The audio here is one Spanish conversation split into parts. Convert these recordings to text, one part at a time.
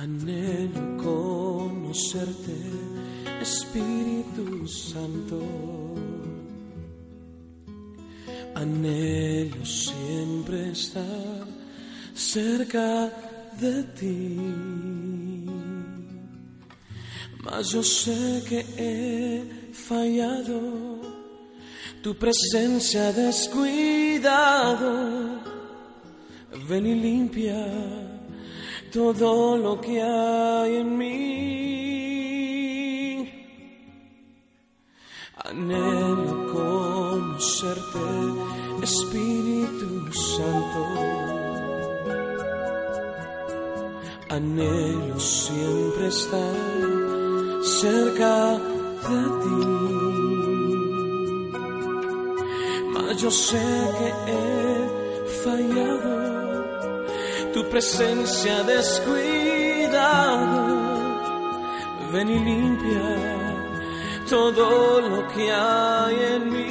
Anhelo conocerte, Espíritu Santo. Anhelo siempre estar cerca de ti. Mas yo sé que he fallado, tu presencia descuidado. Ven y limpia todo lo que hay en mí. Anhelo conocerte, Espíritu Santo. Anhelo siempre estar cerca de ti. Mas yo sé que he fallado tu presencia descuidado. Ven y limpia todo lo que hay en mí.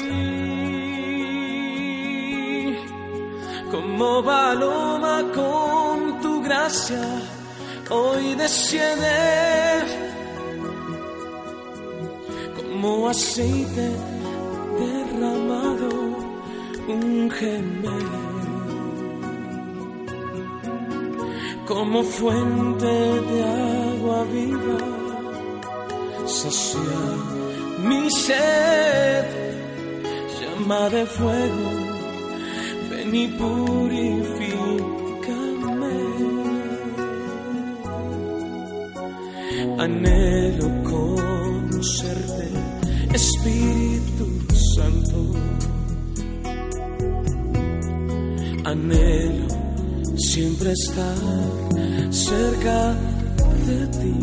Como paloma con tu gracia, hoy desciende. Como aceite derramado, un gemelo. Como fuente de agua viva, sacia mi sed, llama de fuego, ven y purifícame. Anhelo siempre estar cerca de ti.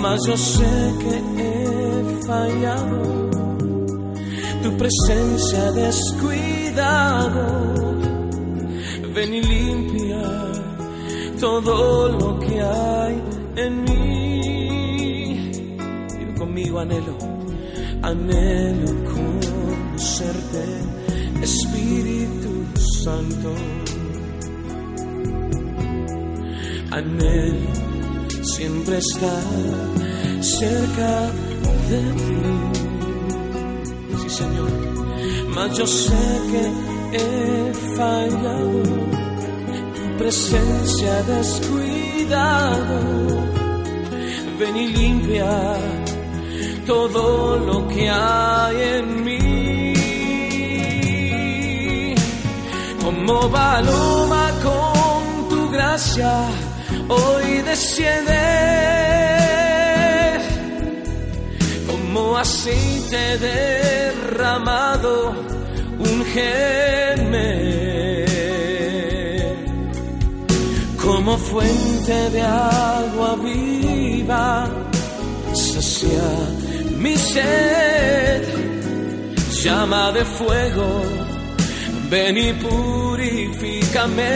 Mas yo sé que he fallado, tu presencia descuidado. Ven y limpia todo lo que hay en mí. Digo conmigo, anhelo, anhelo conocerte, Espíritu Santo. Anhelo siempre estar cerca de ti. Sí, Señor. Mas yo sé que he fallado, tu presencia descuidado. Ven y limpia todo lo que hay como paloma con tu gracia, hoy desciende. Como aceite derramado, un como fuente de agua viva, sacia mi sed, llama de fuego ven y purifícame.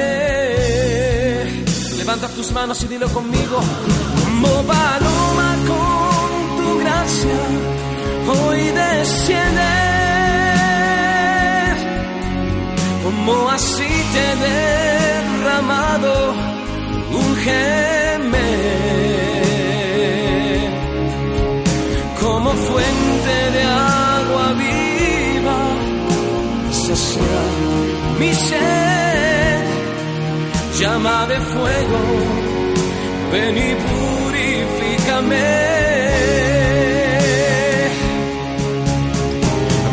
Levanta tus manos y dilo conmigo. Como paloma con tu gracia, hoy desciende. Como aceite derramado, ungeme. Como fuente de agua viva, sacia mi sed, llama de fuego, ven y purifícame.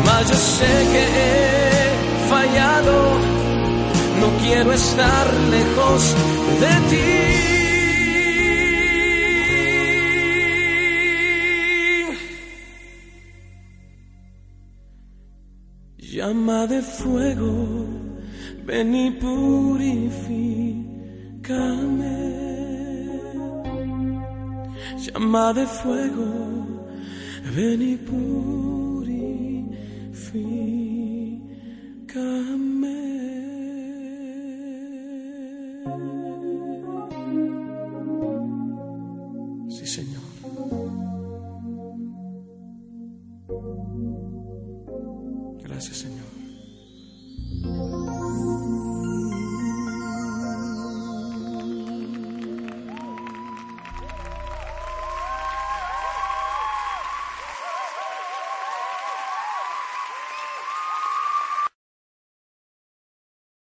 Mas yo sé que he fallado, no quiero estar lejos de ti. Llama de fuego, ven y purifícame. Llama de fuego, ven y purifícame. Sí, Señor. Gracias, Señor.